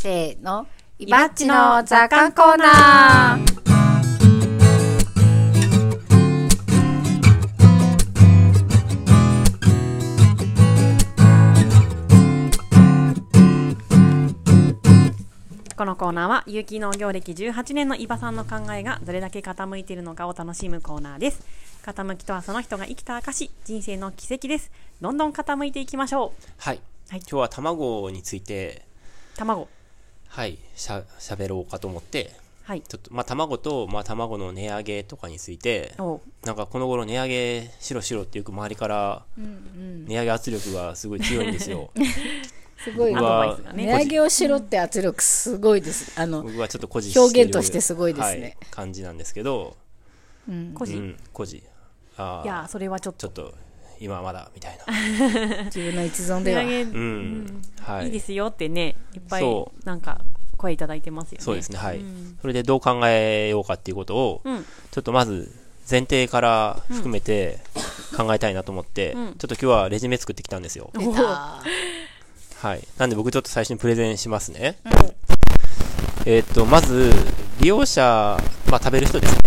せーの。イバッチの雑感コーナー。このコーナーは有機農業歴18年の伊庭さんの考えがどれだけ傾いているのかを楽しむコーナーです傾きとはその人が生きた証人生の奇跡ですどんどん傾いていきましょはい。はい今日は卵について、う卵はい、しゃ、喋ろうかと思って、はい。ちょっと、まあ、卵と、まあ、卵の値上げとかについて、おなんかこの頃値上げしろしろってよく周りから、値上げ圧力がすごい強いんですよ。すごい僕はアドバイスがね値上げをしろって圧力すごいです。あの、僕はちょっと誇示してる表現としてすごいですね。はい、感じなんですけど、個人、うん、誇示。あいやあ、それはちょっと。ちょっと、今はまだ、みたいな。自分の一存では。うん。はいい。いですよってねいっぱいそなんか声いただいてますよねそうですね、はい。うんそれでどう考えようかっていうことを、うんちょっとまず前提から含めて考えたいなと思って、うんちょっと今日はレジュメ作ってきたんですよ。出た。はい。なんで僕ちょっと最初にプレゼンしますね。えーっと、まず、利用者、まあ食べる人ですね。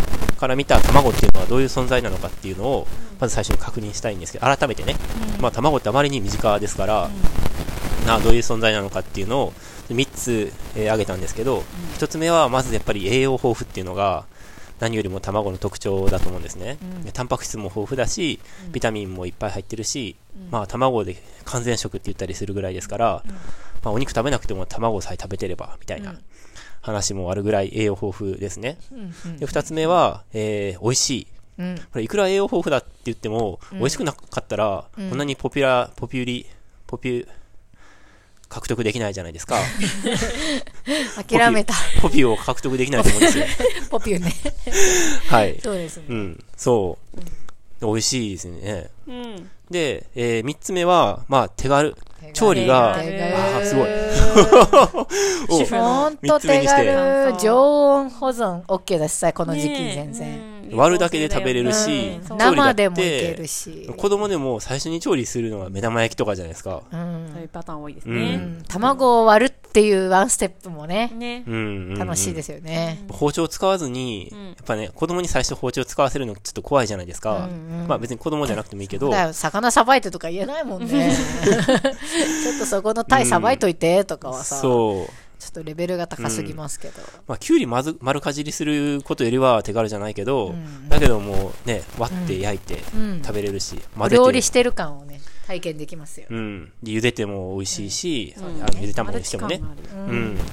から見た卵っていうのはどういう存在なのかっていうのを、まず最初に確認したいんですけど、改めてね、まあ卵ってあまりに身近ですから、などういう存在なのかっていうのを3つ、えー挙げたんですけど、1つ目はまずやっぱり栄養豊富っていうのが何よりも卵の特徴だと思うんですね、でタンパク質も豊富だしビタミンもいっぱい入ってるし、まあ卵で完全食って言ったりするぐらいですから、まあ、お肉食べなくても卵さえ食べてればみたいな話もあるぐらい栄養豊富ですね、で2つ目は、えー美味しいうん。これいくら栄養豊富だって言っても、美味しくなかったら、こんなにポピュラー、ポピュリ、ポピュ、獲得できないじゃないですか。諦めた。ポピュを獲得できないと思うんですよ。ポピュね。はい。そうですねう。ん、そう。美味しいですね。うんで、えー、三つ目は、まあ、手軽。調理が、あ手軽。ーすごい。お。主婦のほんと手軽。常温保存 OK だしさ、この時期全然。うん。割るだけで食べれるし生でもいけるし。子供でも最初に調理するのは目玉焼きとかじゃないですか。うん。そういうパターン多いですうね。ん。卵を割るっていうワンステップもね、ねう。んうんうん。楽しいですよね。包丁を使わずに、んやっぱね、子供に最初包丁を使わせるのちょっと怖いじゃないですか。うんうんまあ別に子供じゃなくてもいいけど、魚さばいてとか言えないもんね。ちょっとそこのタイさばいといてとかはさ、ちょそう。っとレベルが高すぎますけど。まあ、きゅうりまず丸かじりすることよりは手軽じゃないけど、んだけどもうね、割って焼いてうん食べれるし、お混ぜて料理してる感をね、体験できますよ。うん。で茹でても美味しいし、うんあの茹で卵にしてもね。うん。だか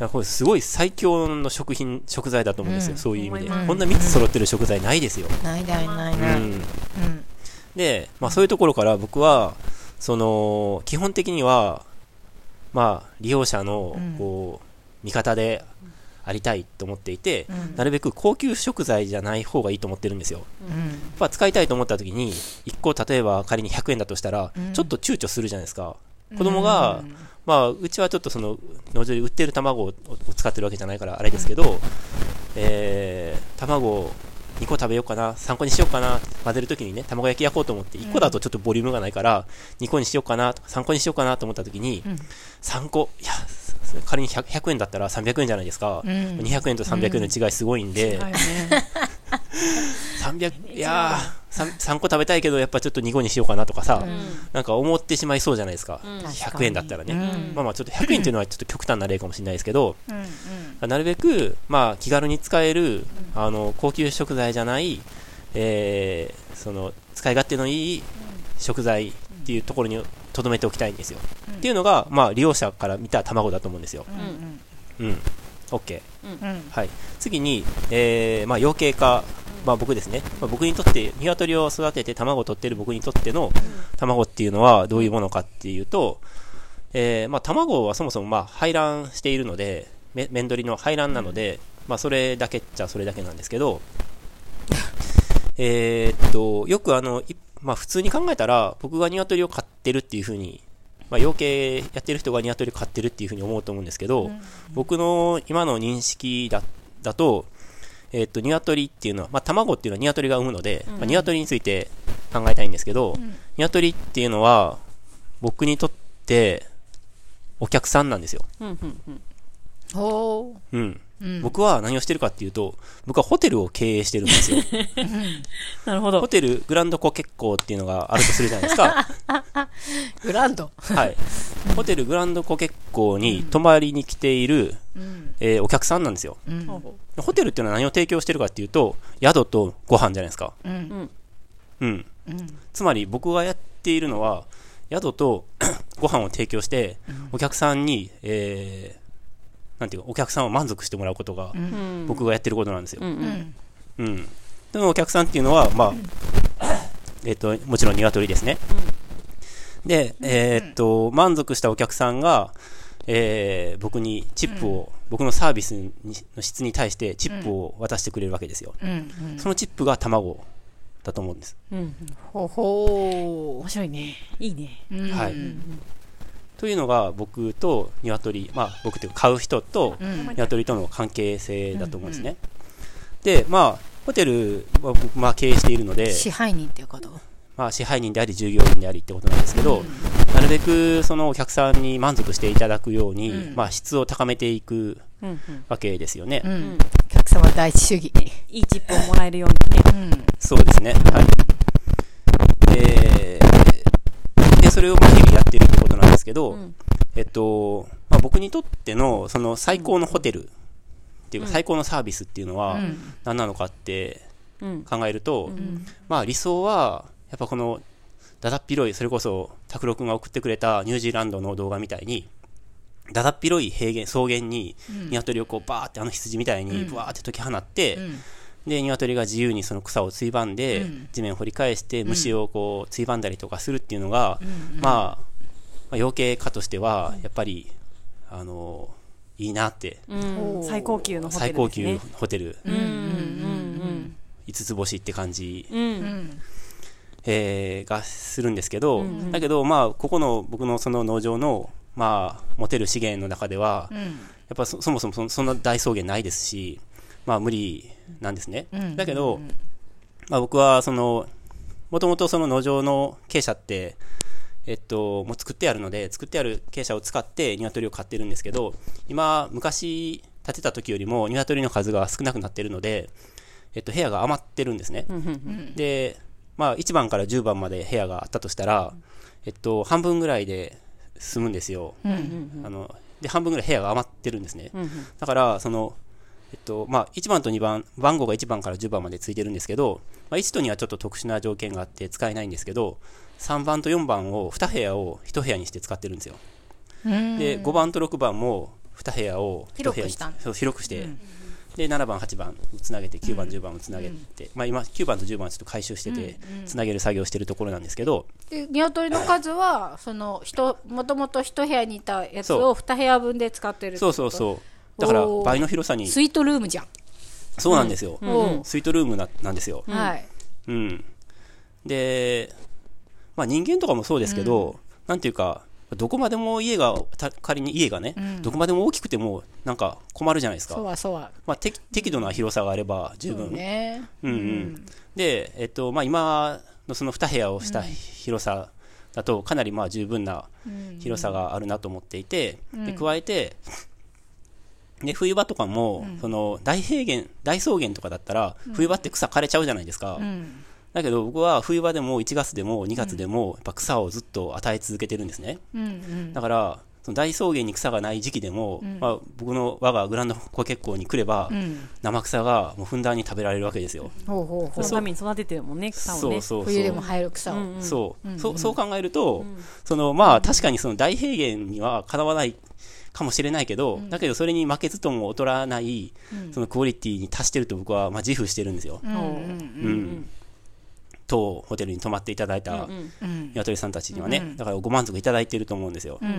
らこれすごい最強の食品、食材だと思うんですよ、うんそういう意味で。思いますこんな3つ揃ってる食材ないですよ。ないないないうん。ない。うん。で、まあそういうところから僕は、その、基本的には、まあ利用者のうん、こう、味方でありたいと思っていて、うんなるべく高級食材じゃない方がいいと思ってるんですよ。うん。やっぱ使いたいと思った時に、1個例えば仮に100円だとしたら、うんちょっと躊躇するじゃないですか。子供が、まあ、うちはちょっとその、農場で売ってる卵をを使ってるわけじゃないからあれですけど、えー、卵2個食べようかな、3個にしようかな、混ぜるときにね、卵焼き焼こうと思って、1個だとちょっとボリュームがないから、2個にしようかな、3個にしようかなと思ったときに、うん。3個、いや、仮に 100, 100円だったら300円じゃないですか。うん。200円と300円の違いすごいんで、はいね300、いやー3、3個食べたいけど、やっぱちょっと2個にしようかなとかさ、なんか思ってしまいそうじゃないですか。うん100円だったらね。うんまあまあちょっと100円っていうのはちょっと極端な例かもしれないですけど、うんうんなるべく、まあ気軽に使える、あの、高級食材じゃない、えー、その、使い勝手のいい食材っていうところに留めておきたいんですよ。っていうのが、まあ利用者から見た卵だと思うんですよ。うんうん。OK。うんはい。次に、えー、まあ養鶏家、まあ僕ですね。まあ、僕にとって、鶏を育てて卵を取ってる僕にとっての卵っていうのはどういうものかっていうと、えー、まあ卵はそもそもまあ排卵しているので、め面取りの排卵なので、まあそれだけっちゃそれだけなんですけど、えーっと、よくあの、いまあ普通に考えたら、僕が鶏を飼ってるっていうふうに、まあ養鶏やってる人が鶏を飼ってるっていうふうに思うと思うんですけど、僕の今の認識だだと、えーっと、鶏っていうのは、まあ卵っていうのは鶏が産むので、まあ鶏について考えたいんですけど、鶏っていうのは、僕にとって、お客さんなんですよ。うんうんうん。ほう。うん。うん。僕は何をしてるかっていうと、僕はホテルを経営してるんですよ。なるほどホ。テルグランドコケッコーっていうのがあるとするじゃないですか。グランド。はい。ホテルグランドコケッコーに泊まりに来ている、うん。えーお客さんなんですよ。うん。ホテルっていうのは何を提供してるかっていうと、宿とご飯じゃないですか。うん。うん。つまり僕がやっているのは、宿と ご飯を提供して、お客さんに、えー、なんていうか、お客さんを満足してもらうことが、うん僕がやってることなんですよう。んううんん。うん。そのお客さんっていうのは、まあ、えっ、と、もちろん鶏ですね。で、えーっと、満足したお客さんが、えー僕にチップを、僕のサービスにの質に対してチップを渡してくれるわけですよ。うん。うん。そのチップが卵だと思うんです。うんほほ面白いねいいねう。うんはいというのが僕と鶏、まあ僕というか買う人とうん。鶏との関係性だと思うんですね。で、まあ、ホテルは僕、まあ経営しているので、支配人っていうこと？まあ支配人であり従業員でありってことなんですけど、なるべくそのお客さんに満足していただくように、うんまあ質を高めていくうんうんわけですよね。う。うんんお客様第一主義。いいチップをもらえるようにねうん。そうですね。はい。で、で、それをまあ日々やってるけど、うん。えっと、まあ僕にとってのその最高のホテルっていうか最高のサービスっていうのはうん。何なのかってうん。考えると、うん。まあ理想は、やっぱこの、だだっ広い、それこそ、拓郎くんが送ってくれたニュージーランドの動画みたいに、だだっ広い平原、草原に、鶏をこうバーってあの羊みたいにブワーって解き放って、うん。で、鶏が自由にその草をついばんで、うん。地面を掘り返して、虫をこう、ついばんだりとかするっていうのが、うん。まあ、まあ、養鶏家としては、やっぱり、あの、いいなって、うん。最高級のホテル最高級ホテル、うんうん5つ星って感じ。うん。うんうん。えーがするんですけど、うんうん。だけど、まあ、ここの僕のその農場の、まあ、持てる資源の中では、うん。やっぱそそもそもそそんな大草原ないですし、まあ、無理なんですね。うんだけど、まあ、僕は、その、もともとその農場の傾斜って、えっと、もう作ってあるので、作ってある傾斜を使って鶏を飼ってるんですけど、今、昔建てた時よりも鶏の数が少なくなってるので、えっと、部屋が余ってるんですね。で、まあ、1番から10番まで部屋があったとしたら、えっと、半分ぐらいで済むんですよ。あの、で、半分ぐらい部屋が余ってるんですね。だから、その、えっと、まあ、1番と2番、番号が1番から10番までついてるんですけど、まあ、1と2はちょっと特殊な条件があって使えないんですけど、3番と4番を2部屋を1部屋にして使ってるんですよ。うん。で、5番と6番も2部屋を1部屋に広くして、うんで、7番、8番つなげて、9番、10番をつなげて、まあ今、9番と10番はちょっと回収してて、つなげる作業をしてるところなんですけど、で、鶏の数は、その、人、もともと一部屋にいたやつそを二部屋分で使ってるそうそうそう。だから倍の広さに、スイートルームじゃん。そうなんですよ。スイートルームななんですよ。はい。うん。で、まあ人間とかもそうですけど、なんていうか、どこまでも家が、た仮に家がね、うんどこまでも大きくても、なんか困るじゃないですそうか。はそうは。まあ適適度な広さがあれば十そう分。ね。うんうん。で、えっと、まあ今のその2部屋をした広さだと、かなりまあ十分なうん広さがあるなと思っていて、うんで加えて、で冬場とかも、その大平原、大草原とかだったら、冬場って草枯れちゃうじゃないですか。うん。だけど僕は冬場でも1月でも2月でも、やっぱ草をずっと与え続けてるんですね。うんうん。だから、その大草原に草がない時期でも、ん。まあ、僕の我がグランドコケッコーに来れば、うん。生草がもうふんだんに食べられるわけですよ。ほうほうほそのために育ててるもんね草をね。そうそうそう。冬でも生える草を。う。んうん。そう、うんそう。そう考えると、そのまあ確かにその大平原にはかなわないかもしれないけど、だけどそれに負けずとも劣らない、そのクオリティに達してると僕はまあ自負してるんですよ。うんうん。うん当ホテルに泊まっていただいたうんうん。鶏さんたちにはね、うんだからご満足いただいてると思うんですよ。うんうんう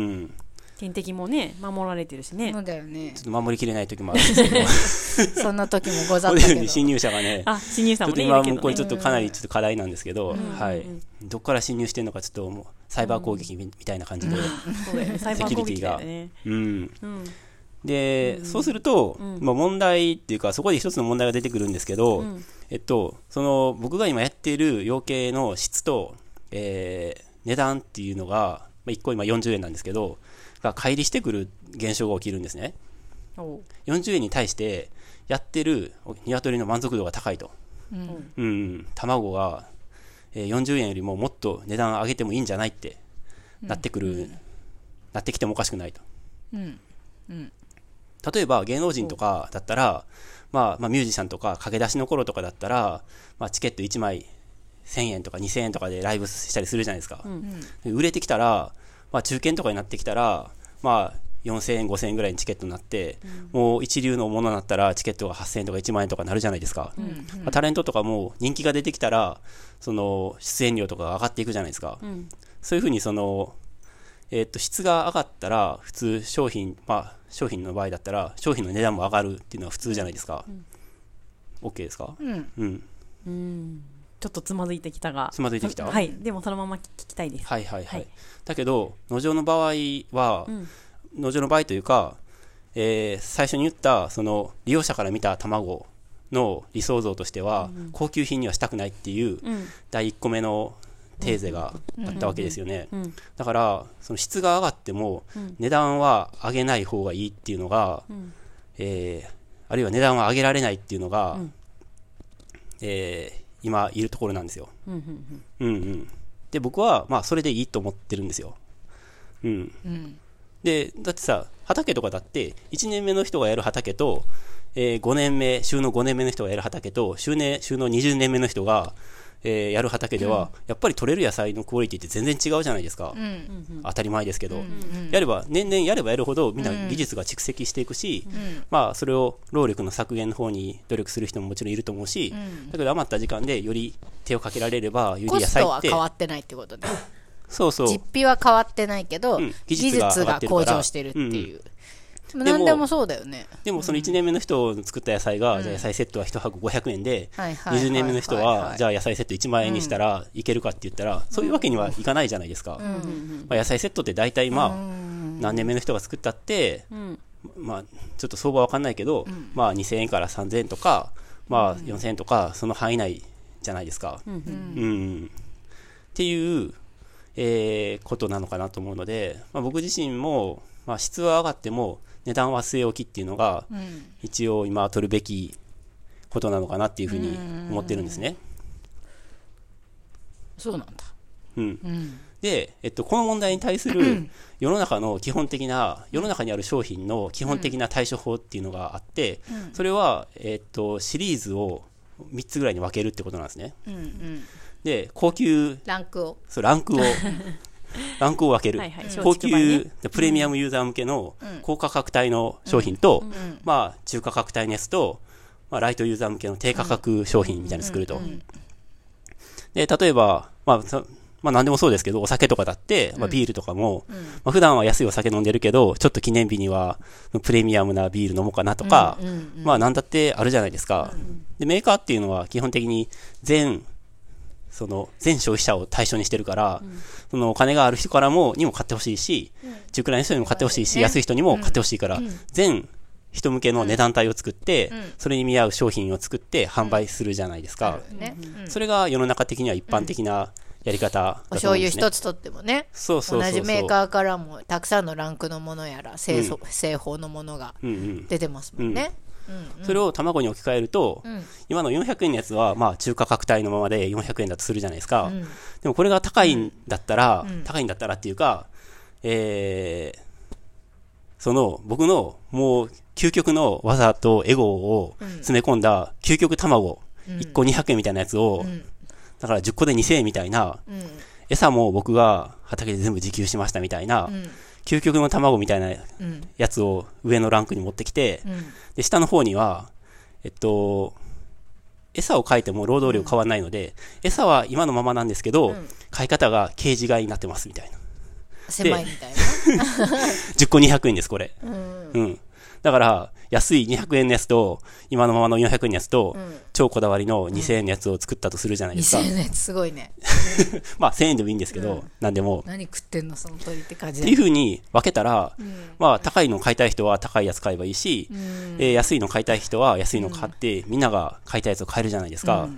ん。天敵もね守られてるしねそうだよねちょ。っと守りきれない時もあるんですけど、そんな時もござっホたけど。テルに侵入者がね、あ新入ちょっとさんもねい今もうこれるけどねちょっとかなりちょっと課題なんですけど、んはいうん。どこから侵入してるのかちょっともうサイバー攻撃みみたいな感じで、そうだよねサイバー攻撃だよねうん。うん。で、そうすると、まあ、問題っていうか、そこで一つの問題が出てくるんですけど、うん。えっと、その、僕が今やっている養鶏の質と、えー値段っていうのが、まあ、1個今40円なんですけど、が乖離してくる現象が起きるんですね。おう。40円に対して、やってる鶏の満足度が高いと。うん。うん、卵が、えー40円よりももっと値段上げてもいいんじゃないってなってくる、なってきてもおかしくないと。うん例えば芸能人とかだったら、まあ、まあミュージシャンとか駆け出しの頃とかだったら、まあ、チケット1枚1000円とか2000円とかでライブしたりするじゃないですか。で売れてきたら、まあ、中堅とかになってきたら、まあ、4000円、5000円ぐらいにチケットになって、もう一流のものになったらチケットが8000円とか1万円とかなるじゃないですか。まあタレントとかも人気が出てきたら、その出演料とかが上がっていくじゃないですか。うんそういうふうにその、えーっと質が上がったら普通商品、まあ、商品の場合だったら商品の値段も上がるっていうのは普通じゃないですか。OK ですか？うん。うん。うん。ちょっとつまずいてきたが。つまずいてきた？はい。でもそのまま聞きたいです。はいはいはい。はい。だけど、農場の場合は、うん。農場の場合というか、えー最初に言ったその利用者から見た卵の理想像としては、高級品にはしたくないっていううん。第1個目のテーゼがあったわけですよね。うんだから、その質が上がっても、値段は上げない方がいいっていうのが、んえーあるいは値段は上げられないっていうのが、んえー今いるところなんですよ。うんうん。で、僕は、まあ、それでいいと思ってるんですよ。うん。うんで、だってさ、畑とかだって、1年目の人がやる畑と、えー5年目、収納5年目の人がやる畑と、収納収納20年目の人が、えーやる畑では、やっぱり取れる野菜のクオリティって全然違うじゃないですか。うん。当たり前ですけど、うんやれば、年々やればやるほど、みんな技術が蓄積していくし、まあ、それを労力の削減の方に努力する人ももちろんいると思うし、ん。だけど余った時間でより手をかけられれば、よりコストは野菜って、変わってないってことでそうそう、実費は変わってないけど、うん。技技術が向上してるっていう、でもでも何でもそうだよね。でもその1年目の人の作った野菜が、じゃあ野菜セットは1箱500円で、はいはいはいはい。20年目の人は、じゃあ野菜セット1万円にしたらいけるかって言ったら、そういうわけにはいかないじゃないですか。まあ、野菜セットって大体まあ、何年目の人が作ったって、うん。まあ、ちょっと相場わかんないけど、まあ2000円から3000円とか、まあ4000円とか、その範囲内じゃないですか。うんうん。っていう、えーことなのかなと思うので、まあ、僕自身も、まあ、質は上がっても値段は据え置きっていうのが、うん。一応今取るべきことなのかなっていうふうに思ってるんですね。そうなんだ。うん。うん。で、えっと、この問題に対する世の中の基本的な、世の中にある商品の基本的な対処法っていうのがあって、それは、えっと、シリーズを3つぐらいに分けるってことなんですね。うんうん。で、高級、ランクを。そうランクを、ランクを分ける。はいはい高級、プレミアムユーザー向けの高価格帯の商品と、まあ、中価格帯のやつと、まあ、ライトユーザー向けの低価格商品みたいなの作ると。で、例えば、まあ、そまあ何でもそうですけど、お酒とかだって、まあビールとかも、まあ普段は安いお酒飲んでるけど、ちょっと記念日にはプレミアムなビール飲もうかなとか、まあなんだってあるじゃないですか。で、メーカーっていうのは基本的に全、その全消費者を対象にしてるから、そのお金がある人からも、にも買ってほしいし、中くらいの人にも買ってほしいし、安い人にも買ってほしいから、全人向けの値段帯を作って、それに見合う商品を作って販売するじゃないですか。ね。それが世の中的には一般的なやり方だおと思うんですね。醤油一つとってもね。そうそう。同じメーカーからもたくさんのランクのものやら製造製法のものがうんうん。出てますもんね、それを卵に置き換えると、ん。今の400円のやつは、まあ、中価格帯のままで400円だとするじゃないですか。でもこれが高いんだったら、高いんだったらっていうか、えー、その、僕の、もう、究極の技とエゴを詰め込んだ、究極卵、1個200円みたいなやつを、だから10個で2000円みたいな、餌も僕が畑で全部自給しましたみたいな、究極の卵みたいなやつを上のランクに持ってきて、で、下の方には、えっと、餌を変えても労働量変わらないので、餌は今のままなんですけど、買い方がケージ買いになってますみたいな。狭いみたいな10 個200円です、これ。うん。だから、安い200円のやつと、今のままの400円のやつと、超こだわりの2000円のやつを作ったとするじゃないですか。2000円のやつすごいね まあ1000円でもいいんですけど、なんでも。何食ってんのその鳥って感じっていう風に分けたら、まあ高いの買いたい人は高いやつ買えばいいし、えー安いの買いたい人は安いの買って、みんなが買いたいやつを買えるじゃないですか。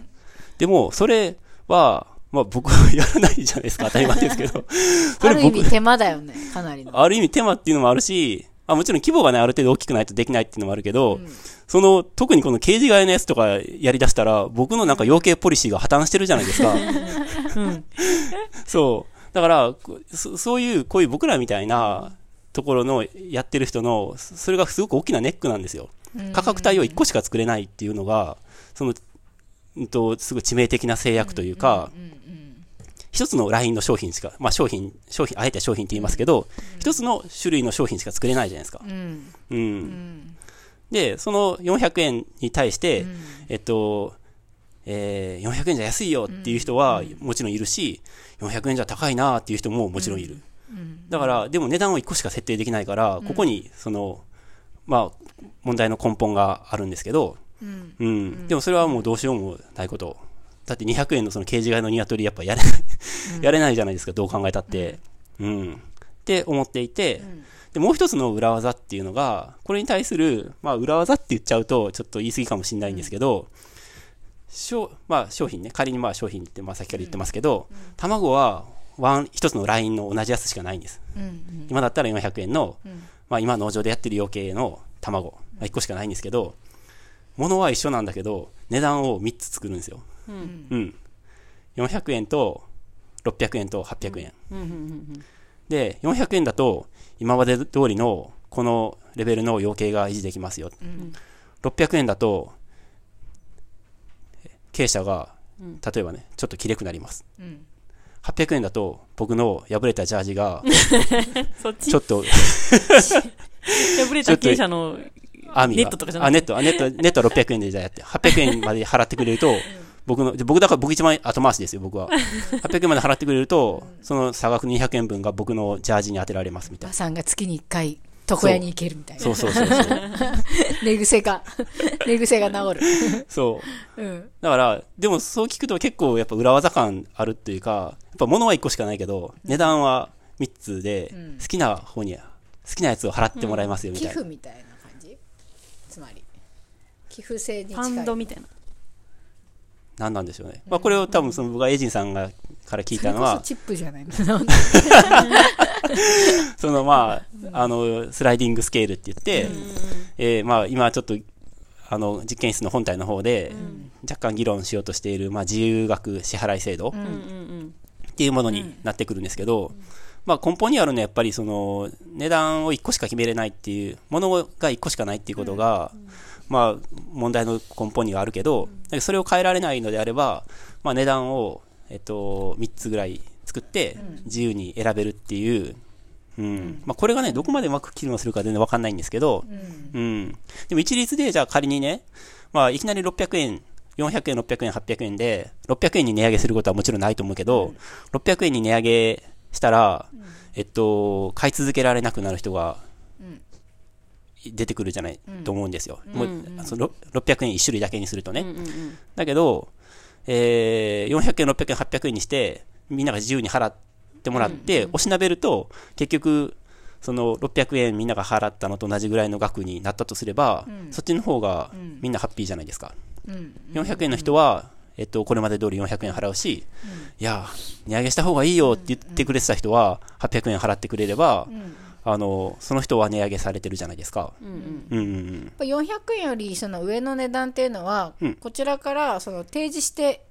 でも、それは、まあ僕はやらないじゃないですか、当たり前ですけど。そある意味手間だよね、かなりの。ある意味手間っていうのもあるし、あもちろん規模がね、ある程度大きくないとできないっていうのもあるけど、その、特にこの刑事外のやつとかやり出したら、僕のなんか養鶏ポリシーが破綻してるじゃないですか。そう。だからこそ、そういう、こういう僕らみたいなところのやってる人の、そそれがすごく大きなネックなんですよ。価格帯を1個しか作れないっていうのが、その、うんと、すごい致命的な制約というか、一つのラインの商品しか、まあ商品、商品、あえて商品って言いますけど、一つの種類の商品しか作れないじゃないですか。うん。うん。で、その400円に対して、えっと、えー、400円じゃ安いよっていう人はもちろんいるし、400円じゃ高いなっていう人ももちろんいる。だから、でも値段を1個しか設定できないから、ここに、その、まあ、問題の根本があるんですけど、うん。でもそれはもうどうしようもないこと。だって200円のそのケージ外の鶏やっぱやれない、やれないじゃないですか、どう考えたって。うん。って思っていて、で、もう一つの裏技っていうのが、これに対する、まあ裏技って言っちゃうとちょっと言い過ぎかもしれないんですけど、商まあ商品ね、仮にまあ商品ってまあさっきから言ってますけど、卵はワン、一つのラインの同じやつしかないんです。今だったら400円の、まあ今農場でやってる養鶏の卵、まあ、1個しかないんですけど、物は一緒なんだけど、値段を3つ作るんですよ。うん。400円と、600円と800円。で、400円だと、今まで通りの、このレベルの養鶏が維持できますよ。600円だと、経営者が、例えばね、ちょっときれくなります。800円だと、僕の破れたジャージが、ちちょっと、破れた経営者の。ネットとかじゃなあ、くネット、あ、ネット、ネットは600円でじゃあやって、800円まで払ってくれると、僕の、で僕だから僕一番後回しですよ、僕は。800円まで払ってくれると、その差額200円分が僕のジャージに当てられますみたいばさんが月に1回、床屋に行けるみたいな。な。そうそうそうそう。寝癖が、寝癖が治る。そう。うん。だから、でもそう聞くと結構やっぱ裏技感あるっていうか、やっぱ物は1個しかないけど、値段は3つで、好きな方に、好きなやつを払ってもらいますよみ寄たいな。付みたいな感じ？つまり。寄付制にフ近い。ァンドみたいな何なんでしょうね。まあこれを多分その僕がエイジンさんがから聞いたのはチップじゃないの。そのまあ、あの、スライディングスケールって言って、えーまあ今ちょっと、あの、実験室の本体の方で、若干議論しようとしている、まあ自由額支払い制度っていうものになってくるんですけど、まあ根本にあるのはやっぱりその、値段を1個しか決めれないっていう、ものが1個しかないっていうことが、まあ問題の根本にはあるけど、それを変えられないのであれば、まあ値段を、えっと、3つぐらい作って、自由に選べるっていう、うん。まあ、これがね、どこまでうまく機能するか全然わかんないんですけど、うん。でも一律で、じゃあ仮にね、まあ、いきなり600円、400円、600円、800円で、600円に値上げすることはもちろんないと思うけど、600円に値上げしたら、えっと、買い続けられなくなる人が、出てくるじゃない、と思うんですよ。もう、その600円一種類だけにするとね。だけど、えー、400円、600円、800円にして、みんなが自由に払ってもらって、おしなべると、結局、その600円みんなが払ったのと同じぐらいの額になったとすれば、そっちの方がみんなハッピーじゃないですか。400円の人は、えっと、これまで通り400円払うし、いや、値上げした方がいいよって言ってくれてた人は、800円払ってくれれば、あの、その人は値上げされてるじゃないですか。うんうんうん。やっぱ400円よりその上の値段っていうのは、うんこちらからその提示して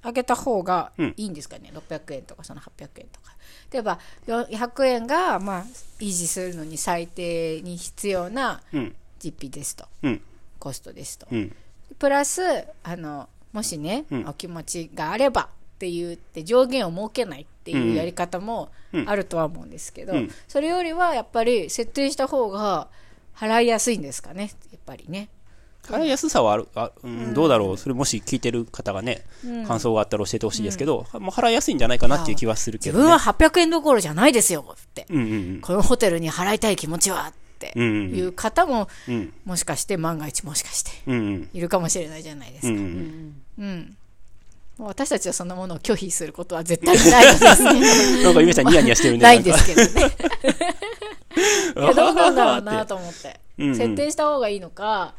あげた方がうんいいんですかね、600円とかその800円とか例えば100円がまあ維持するのに最低に必要なうん。実費ですとうん。コストですと、うん。プラスあのもしね、うんお気持ちがあればって言って上限を設けないっていうやり方もうんあるとは思うんですけど、うんそれよりはやっぱり設定した方が払いやすいんですかねやっぱりね払いやすさはある、あうん、どうだろう。それもし聞いてる方がね、感想があったら教えてほしいですけど、もう払いやすいんじゃないかなっていう気はするけど、ね。自分は800円どころじゃないですよって、うんうんこのホテルに払いたい気持ちはってうん。うんいう方も、うん。うん。もしかして万が一もしかしてうんうん。いるかもしれないじゃないですか。うんううんう私たちはそんなものを拒否することは絶対にないですね。なんかゆめちゃんニヤニヤしてるね。ないんですけどね。どうなんだろうななと。と思って。うんうん設定した方がいいのか、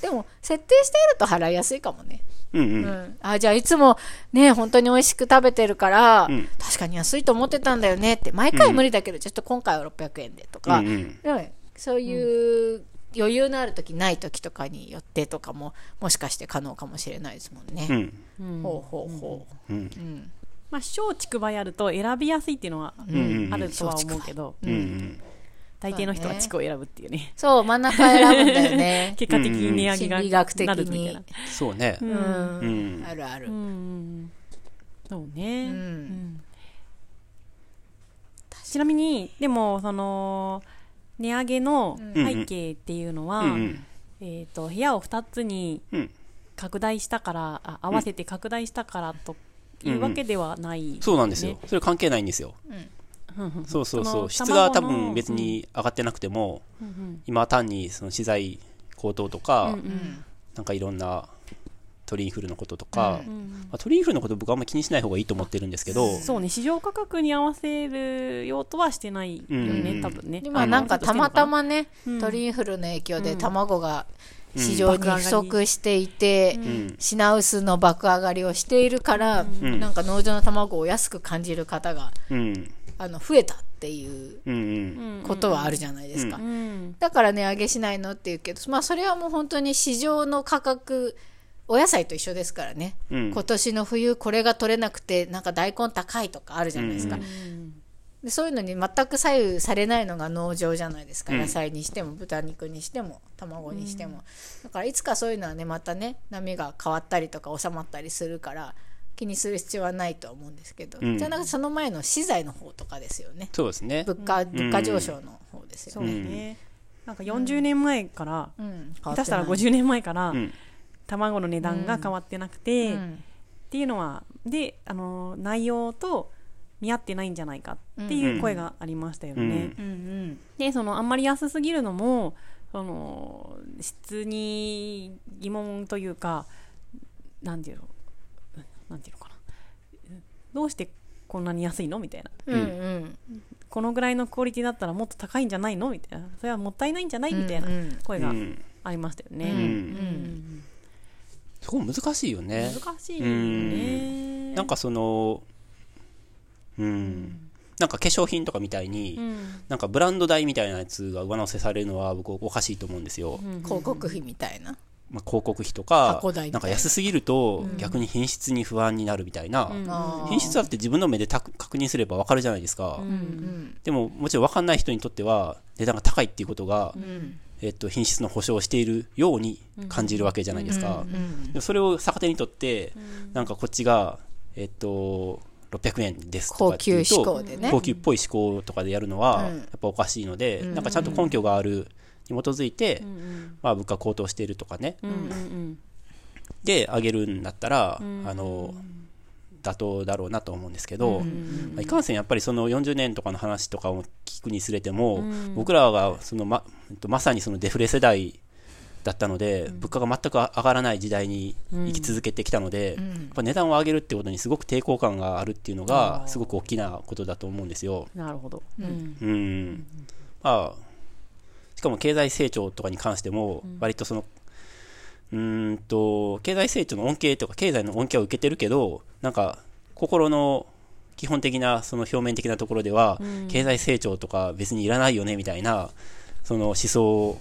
でも設定していると払いやすいかもね、うんう。うんん、あじゃあいつもね本当に美味しく食べてるから、うん確かに安いと思ってたんだよねって毎回無理だけど、ちょっと今回は600円でとか、うんうん。うんそういう余裕のある時ない時とかによってとかももしかして可能かもしれないですもんね。ほうほうほう。うん。うんまあ小竹梅あると選びやすいっていうのはあるとは思うけど、うんうん。大抵の人は地区を選ぶっていうね。そう、真ん中選ぶんだよね。結果的に値上げが心理学的なるみたいにな。。そうね。う。うんん。あるあるう。んそうね、ちなみにでもその値上げの背景っていうのは、うんうん。えー、と部屋を2つにうん。拡大したからあ合わせて拡大したからというわけではない、そうなんですよね。それ関係ないんですよ。うんうんそうそうそう。質が多分別に上がってなくても、うんうん今単にその資材高騰とか、うんうんなんかいろんな鳥インフルのこととか、うん。まあ、鳥インフルのこと僕はあんまり気にしない方がいいと思ってるんですけど、そうね市場価格に合わせる用途はしてないよね、うん。多分ね。今なんかたまたまね、うん。鳥インフルの影響でうん。卵が市場に不足していて、うん。品薄の爆上がりをしているから、ん。なんか農場の卵を安く感じる方がうん。あの増えたっていうことはあるじゃないですか。ううん。だから値上げしないのって言うけど、まあそれはもう本当に市場の価格、お野菜と一緒ですからね。うん。今年の冬これが取れなくて、なんか大根高いとかあるじゃないですか。うん。でそういうのに全く左右されないのが農場じゃないですか、うん。野菜にしても豚肉にしても卵にしても、だからいつかそういうのはねまたね波が変わったりとか収まったりするから気にする必要はないとは思うんですけど、うん。じゃなくてその前の資材の方とかですよね。そうですね。物価物価上昇の方ですそうよね、ね、なんか40年前から、うん。下手したら50年前から、うん。卵の値段が変わってなくて、っうん。ていうのはであの内容と見合ってないんじゃないかっていう声がありましたよね。うん。うんうん。でそのあんまり安すぎるのもその質に疑問というかなんていうのなんていうのかな。どうしてこんなに安いのみたいな。うんうん。このぐらいのクオリティだったらもっと高いんじゃないのみたいな。それはもったいないんじゃないみたいなうんうん。声がうん。ありましたよね。うん。うんそこ難しいよね。難しいよね。なんかその、うん。なんか化粧品とかみたいに、うん。なんかブランド代みたいなやつが上乗せされるのは僕おかしいと思うんですよ。うん。広告費みたいな、まあ、広告費とかな。なんか安すぎると逆に品質に不安になるみたいな、うん。品質だって自分の目でた確認すれば分かるじゃないですか、うん。うん。でももちろん分かんない人にとっては値段が高いっていうことが、うんえっと、品質の保証をしているように感じるわけじゃないですか、うんでもそれを逆手にとって、なんかこっちが、えっと、600円ですとかっていうと高級志向でね。高級っぽい思考とかでやるのは、うん。やっぱおかしいので、うん。なんかちゃんと根拠があるに基づいて、うんまあ、物価高騰しているとかね、で上げるんだったら、ん。あの妥当だろうなと思うんですけど、うん。まあいかんせんやっぱりその40年とかの話とかを聞くにつれても、うん。僕らがそのまえっとまさにそのデフレ世代だったので、物価が全く上がらない時代に生き続けてきたので、うん。やっぱ値段を上げるってことにすごく抵抗感があるっていうのあがー。すごく大きなことだと思うんですよ。なるほど。うん。うん。まあ、しかも経済成長とかに関しても、割とその、うーんと、経済成長の恩恵とか、経済の恩恵を受けてるけど、なんか、心の基本的な、その表面的なところでは、経済成長とか別にいらないよね、みたいな、その思想、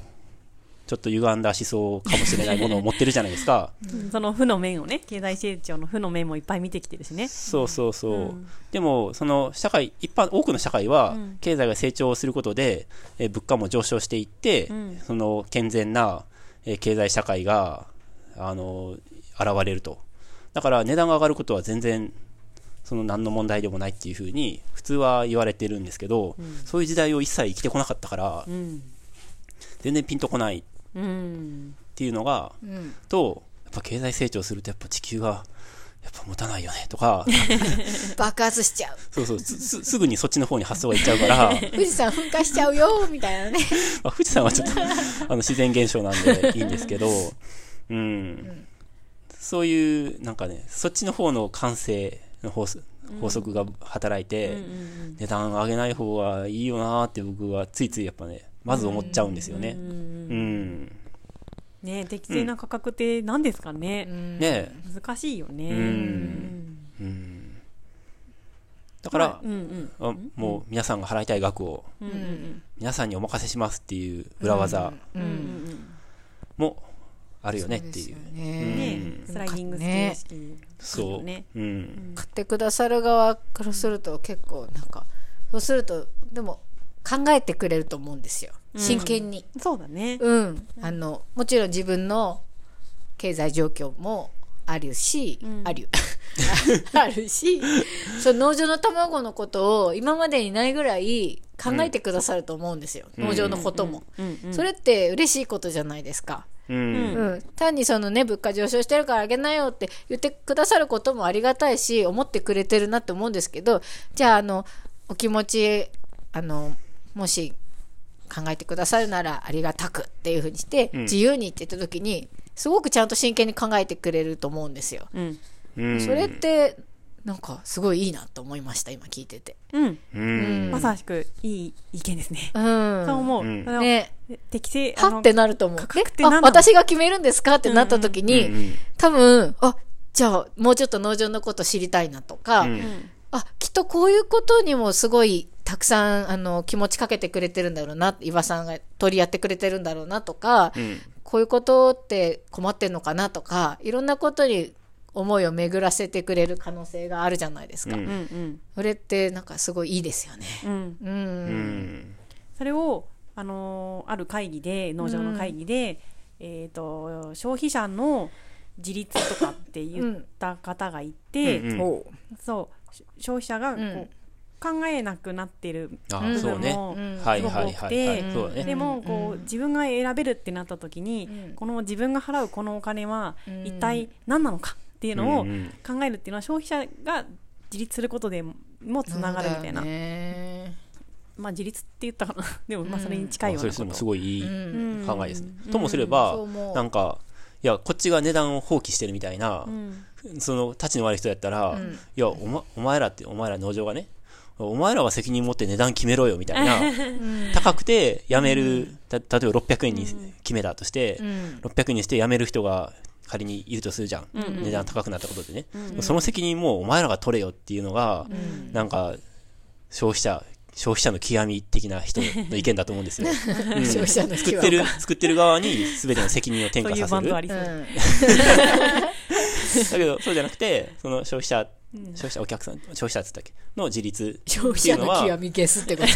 ちょっと歪んだ思想かもしれないものを持ってるじゃないですか。その負の面をね、経済成長の負の面もいっぱい見てきてるしね。そうそうそう。うんでも、その社会、一般、多くの社会はうん、経済が成長することで、えー物価も上昇していって、うんその健全な、えー経済社会が、あの、現れると。だから値段が上がることは全然、その何の問題でもないっていうふうに、普通は言われてるんですけど、そういう時代を一切生きてこなかったからう、ん。全然ピンとこないっうん。ていうのが、うんと、やっぱ経済成長するとやっぱ地球が、やっぱ持たないよねとか、爆発しちゃう。そうそう、すすすぐにそっちの方に発想がいっちゃうから、富士山噴火しちゃうよみたいなね。まあ、富士山はちょっとあの自然現象なんでいいんですけど、うん、そういう、なんかね、そっちの方の感性の法則法則が働いて、値段上げない方がいいよなーって僕はついついやっぱね、まず思っちゃうんですよね。うん。ね適正な価格って何ですかね、ね。難しいよね。うん。うん。だから、うんうん。あもう皆さんが払いたい額を皆さんにお任せしますっていう裏技。もあるよねっていう。ね。スライディング形式そう。ね。うん。買ってくださる側からすると結構なんかそうするとでも考えてくれると思うんですよ真剣に。そうだね。うん、あのもちろん自分の経済状況もあるし、ん。ある あるしその農場の卵のことを今までにないぐらい考えてくださると思うんですよ、農場のことも、うん。うん。それって嬉しいことじゃないですか、うん。うん、単にそのね物価上昇してるからあげなよって言ってくださることもありがたいし思ってくれてるなって思うんですけどじゃああのお気持ちあのもし考えてくださるならありがたくっていうふうにして、ん自由にって言った時にすごくちゃんと真剣に考えてくれると思うんですよ。うんうん。それってなんかすごいいいなと思いました今聞いてて。うんうん。まさしくいい意見ですね。うん、そう思う。うんね適正はってなると思う。えあ私が決めるんですかってなった時に、うんうん多分、あ、じゃあもうちょっと農場のこと知りたいなとか、あ、きっとこういうことにもすごいたくさん、あの、気持ちかけてくれてるんだろうな、岩さんが取りやってくれてるんだろうなとか、うん。こういうことって困ってんのかなとか、いろんなことに思いを巡らせてくれる可能性があるじゃないですか。うんそれってなんかすごいいいですよね。うんうん。うん。それをあのーある会議で農場の会議で、えっ、と消費者の自立とかって言った方がいて、そうし消費者がこう、うん考えなくなってるあ部そうね。分もすごくはいはい多くて。でもこう、自分が選べるってなった時に、うん。この自分が払うこのお金はうん。一体何なのかっていうのをうんうん考えるっていうのは消費者が自立することでもつながるみたいな、まあ自立って言ったかな。でもまあそれに近いようなこと、それすごいいいうん。考えですね。ともすればなんか、いや、こっちが値段を放棄してるみたいなう、ん。その、立ちの悪い人やったら、ん。いや、おま、お前らって、お前ら農場がね、お前らは責任持って値段決めろよ、みたいな、高くて辞める、た例えば600円に決めたとして、うん。600円にして辞める人が仮にいるとするじゃん。値段高くなったことでね。その責任もお前らが取れよっていうのが、なんか、消費者、消費者の極み的な人の意見だと思うんですよ。うん。消費者の作ってる、作ってる側に全ての責任を転嫁させる。だけど、そうじゃなくて、その消費者、消費者、お客さん、消費者って言ったっけ？の自立消費者っていうのは、の極み消すってこと。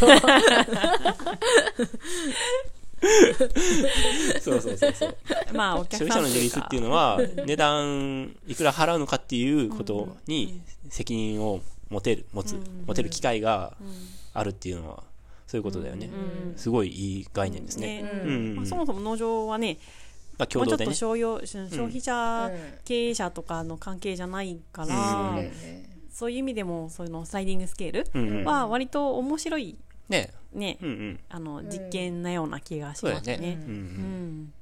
そうそうそうそう。まあお客さん消費者の自立っていうのは、値段いくら払うのかっていうことに責任を持てる、持つ、持てる機会があるっていうのは、そういうことだよね。すごいいい概念ですね。ね。うん。まあ、そもそも農場はねまあ、共同でねもうちょっと。商用消費者うん経営者とかの関係じゃないから、そういう意味でもそのスライディングスケール。は割と面白いね。ね、うんうん。あの実験なような気がし。ますね。う。うんん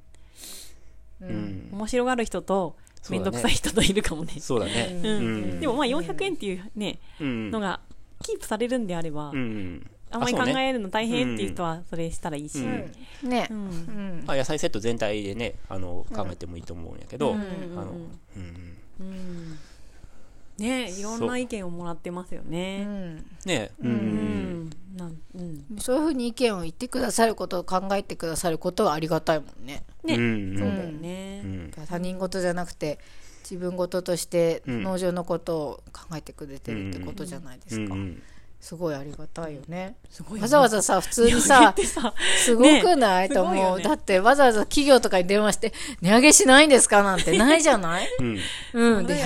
うん。面白がる人と面倒くさい人といるかもね。そうだね。うんうんでもまあ400円っていうね、うん。のがキープされるんであれば、うん。あんまり考えるの大変っていう人はそれしたらいいし、うん。ね。うん。うん。まあ、野菜セット全体でね、あの、考えてもいいと思うんやけど、うん。あの、うん。うん。ねいろんな意見をもらってますようね。んね。う。うん。ん。なんうん。そういうふうに意見を言ってくださることを考えてくださることはありがたいもんね。ね。うん。そうだよね。うん。他人事じゃなくて自分事としてうん。農場のことを考えてくれてるってことじゃないですか、うんすごいありがたいよねすごいよねわざわざさ普通にさすごくない、ねと思う、すごいよねだってわざわざ企業とかに電話して値上げしない？んですかなんてないじゃない？うん。うん。で、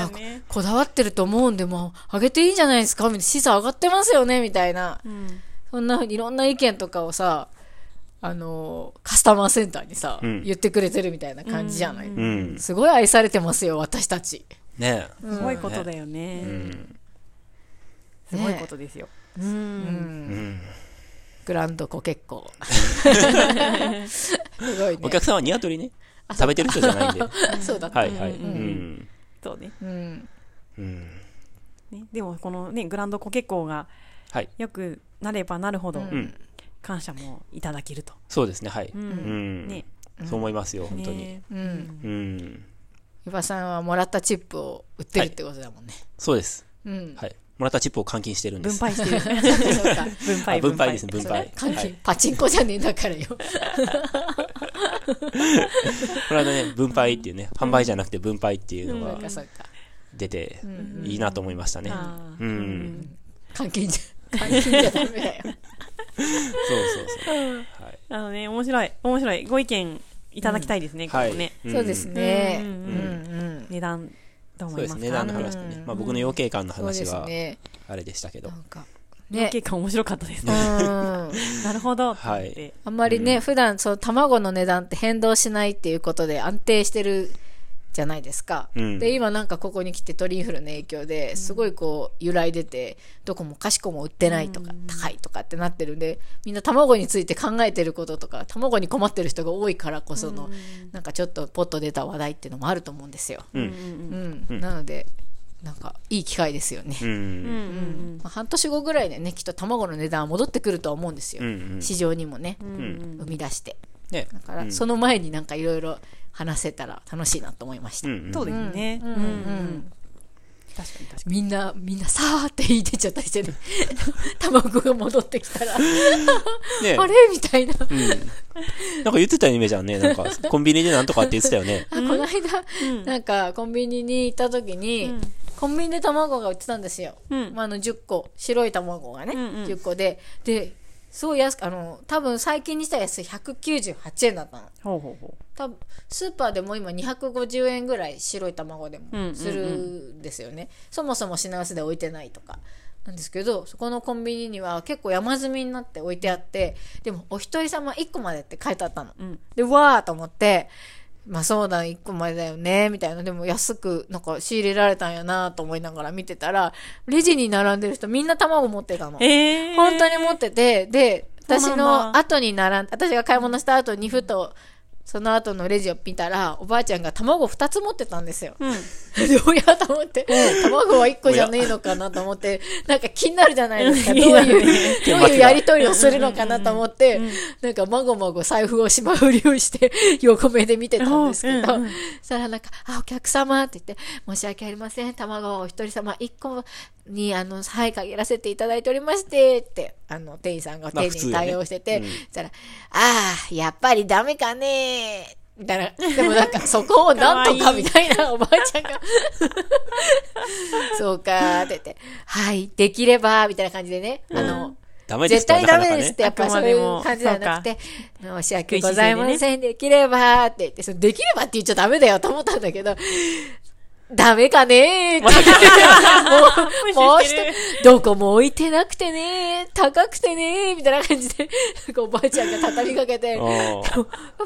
こだわってると思うんで、もう、上げていいんじゃないですかみたいな、資産上がってますよねみたいな。うんそんなふうにいろんな意見とかをさ、あのー、カスタマーセンターにさ、うん言ってくれてるみたいな感じじゃない、うん。すごい愛されてますよ、私たち。ねすごいことだよね。うん。すごいことですよ。うん。グランドコ結構。すごいね。お客さんはニワトリね、食べてる人じゃないんで。は そうだった。いはい。うん。そうねうん。うん。ね。でもこのねグランドコケ校がはい。よくなればなるほどうん。感謝もいただけると。そうですね、はい。ううんん。ねそう思いますよ、本当に。ねうん。うん。ゆばさんはもらったチップを売ってるってことだもんね。そうです。うん。はい。もらったチップを換金してるんです。分配してる。そうか。分配、あ分配ですね、分配。換金、はい。パチンコじゃねえんだからよ。これはね、分配っていうね、販売じゃなくて分配っていうのが。出て、いいなと思いましたね。うん。換金じゃ、換金じゃダメだよ。そうそうそう。はい。あのね、面白い。面白い。ご意見いただきたいですね、こはいこね。。んそうですね。ううんんうん。値段、どうそうですね、思いますか？値段の話とね。まあ僕の養鶏館の話は。あれでしたけどな。んか、養ね。面白かったですうね。ん。なるほど。はいってあんまりね、普段、その卵の値段って変動しないっていうことで安定してるじゃないですか。うんで、今なんかここに来て鳥インフルの影響ですごいこう揺らいでて、どこもかしこも売ってないとか、高いとかってなってるんで、みんな卵について考えてることとか、卵に困ってる人が多いからこその、なんかちょっとポッと出た話題っていうのもあると思うんですよ。うん。うん。なので、なんかいい機会ですよね。うん。うんうんまあ半年後ぐらいでね、きっと卵の値段は戻ってくるとは思うんですよ。うんうん市場にもね、うんうん生み出して。ね。だから、うんその前になんかいろいろ話せたら楽しいなと思いました。うんうんそうですね。うんうんうん確かに確かみんな、みんなさーって引いてっちゃったりしてね。卵が戻ってきたら、ね あれ？みたいな。うん。なんか言ってたイメちゃんね。なんか、コンビニでなんとかって言ってたよね。あ、この間、なんかコンビニに行った時に、コンビニで卵が売ってたんですよ。うんまあ、あの10個、白い卵がね、うんうん10個で。で、すごい安く、あの、多分最近にしたら安い。198円だったの。に。ほうほうほ多分スーパーでも今250円ぐらい白い卵でうんうんうん。もするんですよね、そもそも品薄で置いてないとか。なんですけどそこのコンビニには結構山積みになって置いてあってでもお一人様1個までって書いてあったの、ん。でわーと思ってまあそうだ1個までだよねみたいなでも安くなんか仕入れられたんやなと思いながら見てたらレジに並んでる人みんな卵持ってたのう。えー。本当に持ってて、で、私の後に並ん私が買い物した後にふと、その後のレジを見たら、おばあちゃんが卵2つ持ってたんですよ。うん。どうやと思って、卵は1個じゃねえのかなと思って、なんか気になるじゃないですか。うん。どういう、どういうやりとりをするのかなと思って、なんかまごまご財布をしまうりをして、横目で見てたんですけど、そしたらなんか、あ、お客様って言って、申し訳ありません。卵をお一人様1個に、あの、はい、限らせていただいておりまして、って、あの、店員さんが丁寧に対応してて、まあ普通ねそしたら、ああ、やっぱりダメかねみたいな。でもなんか、そこをなんとかみたいなおばあちゃんが。そうかーって言って、はい、できれば、みたいな感じでね、あの、ダメです絶対ダメですって、やっぱそういう感じじゃなくて、申し訳ございません、できればって言って、そのできればって言っちゃダメだよと思ったんだけど、ダメかね？ーって言って、もう、もう一つ、どこも置いてなくてね？ー、高くてね？ー、みたいな感じで、おばあちゃんが畳みかけて、やっ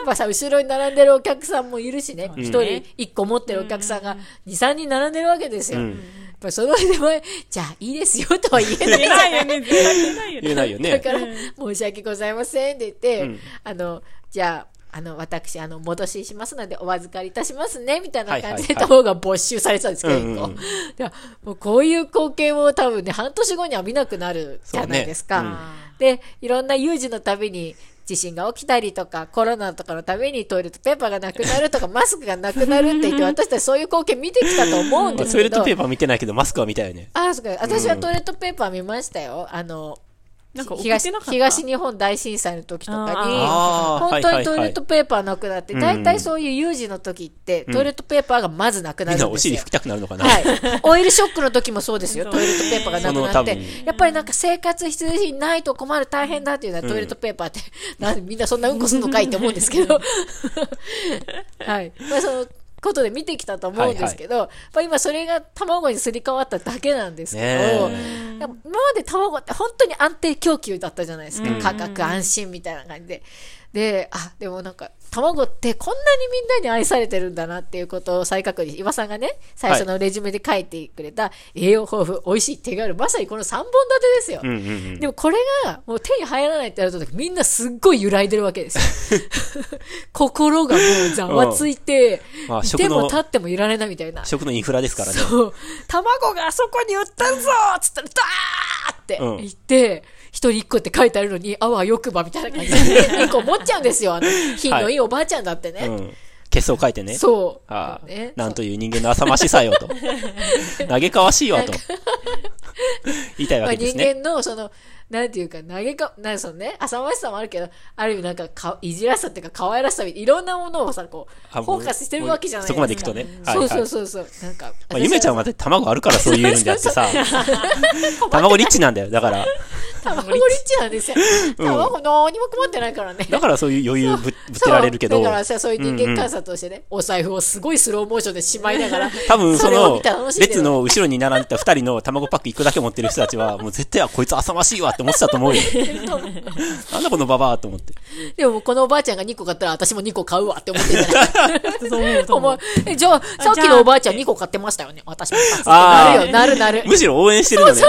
ぱさ、後ろに並んでるお客さんもいるしね、うん。一、人一個持ってるお客さんが2、3人並んでるわけですよ。うん。やっぱその手前、じゃあいいですよとは言えない。じゃない言えないよね。言えないよね。言えないよね。だから、申し訳ございませんって言って、うん。あの、じゃあ、あの、私、あの、戻ししますので、お預かりいたしますね、みたいな感じで、はいはいはい卵が没収されてたんですけど、もうこういう光景を多分ね、半年後には見なくなるじゃないですか。そうねで、いろんな有事のたびに、地震が起きたりとか、コロナとかのためにトイレットペーパーがなくなるとか、マスクがなくなるって言って、私たちそういう光景見てきたと思うんまあですけど。トイレットペーパー見てないけど、マスクは見たよね。あ、そうか。私はトイレットペーパー見ましたよ。あの、東東日本大震災の時とかに、本当にトイレットペーパーなくなって、うん大体そういう有事の時って、トイレットペーパーがまずなくなみんるですよなんお尻拭き。たくなるのかな？はい。オイルショックの時もそうですよ。トイレットペーパーがなくなって。やっぱりなんか生活必需品ないと困る大変だっていうのはトイレットペーパーって、なんでみんなそんなうんこすんのかいって思うんですけど。はい。まあそのことで見てきたと思うんですけど、やっぱ今それが卵にすり替わっただけなんですけど、今まで卵って本当に安定供給だったじゃないですか。うん価格安心みたいな感じで。で、あ、でもなんか、卵ってこんなにみんなに愛されてるんだなっていうことを再確認。岩さんがね、最初のレジュメで書いてくれた、栄養豊富、美味しい、手軽。まさにこの3本立てですよ。うんうんうん。でもこれがもう手に入らないってなるとみんなすっごい揺らいでるわけですよ。心がもうざわついて、まあいても立ってもいられないみたいな。食のインフラですからね。そう。卵があそこに売ってるぞっつったら、ダーってうん言って、一人一個って書いてあるのに、あわよくばみたいな感じで、一個持っちゃうんですよ。あの、品のいいおばあちゃんだってね。うん。血相書いてね。そう。ああねなんという人間の浅ましさよと。嘆かわしいわと。言いたいわけですね。間の、その、なんていうか、投げか、なんかそのね、浅ましさもあるけど、ある意味なんかか、いじらしさっていうか、可愛らしさみたいいろんなものをさ、こう、あフォーカスしてるわけじゃないですか。そこまで行くとね。はいそうはいそうそうそう。なんか、まあ、ゆめちゃんはだって卵あるからそう言えるんであってさ、卵リッチなんだよ。だから、卵リッチなんですよ。卵何にも困ってないからね。だからそういう余裕ぶぶってられるけどそうだ、からさ、そういう人間観察としてね、お財布をすごいスローモーションでしまいながら、多分その列の後ろに並んでた二人の卵パック一個だけ持ってる人たちは、もう絶対はこいつ浅ましいわって思ってたと思うよ。なんだこのババアと思って。でもこのおばあちゃんが2個買ったら私も2個買うわって思ってるじゃないそう思うとお思うじゃあ、さっきのおばあちゃん2個買ってましたよね。私も2つってあーなるよ、なるなる。むしろ応援してるのね。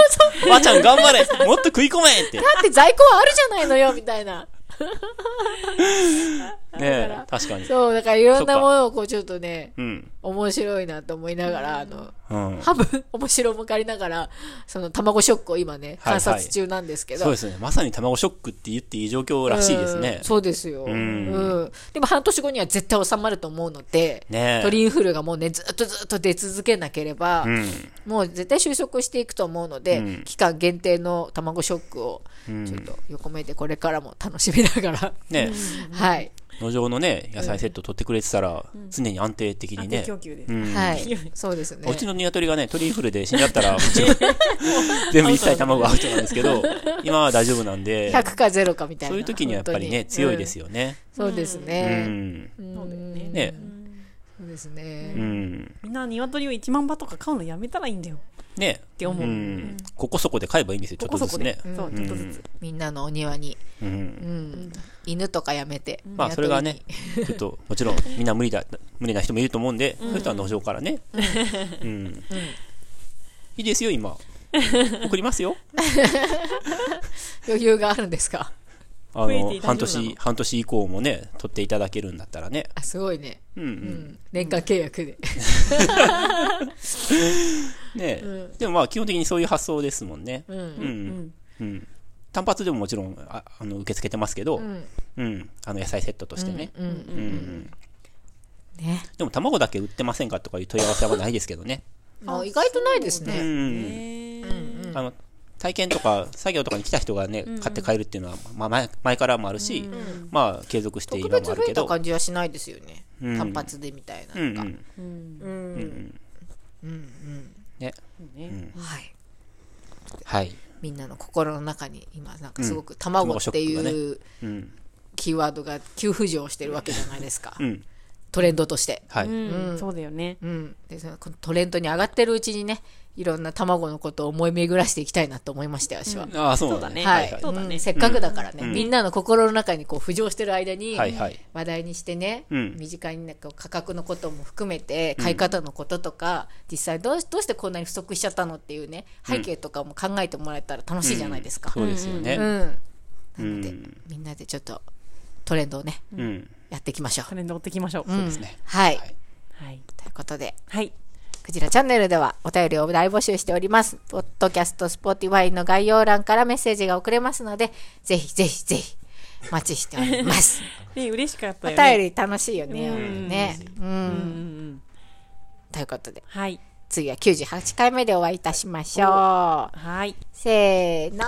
ばあちゃん頑張れもっと食い込めって。だって在庫はあるじゃないのよ、みたいな。ねえ、確かに。そう、だからいろんなものをこうちょっとね、うん。面白いなと思いながら、あの、うん。半分 面白もかりながら、その卵ショックを今ね、はいはい観察中なんですけど。そうですね。まさに卵ショックって言っていい状況らしいですねうん。そうですよ。うんでも半年後には絶対収まると思うので、ねえ鳥インフルがもうね、ずっとずっと出続けなければ、うん。もう絶対収束していくと思うので、うん期間限定の卵ショックを、ちょっと横目でこれからも楽しみながら、ね はい。農場のね、野菜セット取ってくれてたら、常に安定的にね安定。供給でうん。はい。そうですねう。ちの鶏がね、鳥インフルで死んじゃったら、もちろん 全部一切卵アウトなんですけど、今は大丈夫なんで、100か0かみたいな。そういう時にはやっぱりね、強いですよね。うんそうですうね。ん。そうだよねねそうですね。うん。みんな鶏を1万羽とか買うのやめたらいいんだよねて思ううん。ここそこで買えばいいんですよ、ちょっとずつね。そうちょっとずつみんなのお庭に、う。うんん、犬とかやめて。まあ、それがね、ちょっと、もちろん、みんな無理だ、無理な人もいると思うんで、そういう人は農場からね。うん。いいですよ、今。送りますよ。余裕があるんですか？あの半年、半年以降もね、取っていただけるんだったらね。あ、すごいね。うんう。うんん。年間契約で。ねでもまあ、基本的にそういう発想ですもんね。うん。うん。うん。単発でももちろん、ああの、受け付けてますけど、うん。うん。あの、野菜セットとしてね。うん。うん。うん。ね。でも、卵だけ売ってませんかとかいう問い合わせはないですけどね。あ意外とないですうね。ん。あの、体験とか作業とかに来た人がね、買って帰るっていうのは、まあ前、前からもあるし、まあ、継続して今特別もあるけど。増えた感じはしないですよね。うん単発でみたいな。うんうなんかん。うん。うん。ね。ねはい。はい。みんなの心の中に今なんかすごく卵っていううん。キーワードが急浮上してるわけじゃないですかう。ん。トレンドとして。はい。うんそうだよねうん。で、そのこのトレンドに上がってるうちにね、いろんな卵のことを思い巡らしていきたいなと思いましたよ、私は。ああ、そうだね。ははいい。そうだねうんせっかくだからね、うんみんなの心の中にこう浮上してる間に、はいはい。話題にしてね、うん身近になんか価格のことも含めて、買い方のこととか、実際どうしどうしてこんなに不足しちゃったのっていうね、背景とかも考えてもらえたら楽しいじゃないですか。そうですよね。うん。なので、うんみんなでちょっとトレンドをね、うん。やっていきましょう。トレンド追っていきましょうそうですねはい。はいはいということで、はいクジラチャンネルではお便りを大募集しております。ポッドキャスト、 Spotify の概要欄からメッセージが送れますので、ぜひぜひぜひ、お待ちしております。ね嬉しかったおよね便り楽しいよね。うんね。うんということで、はい次は98回目でお会いいたしましょう。はいせーの。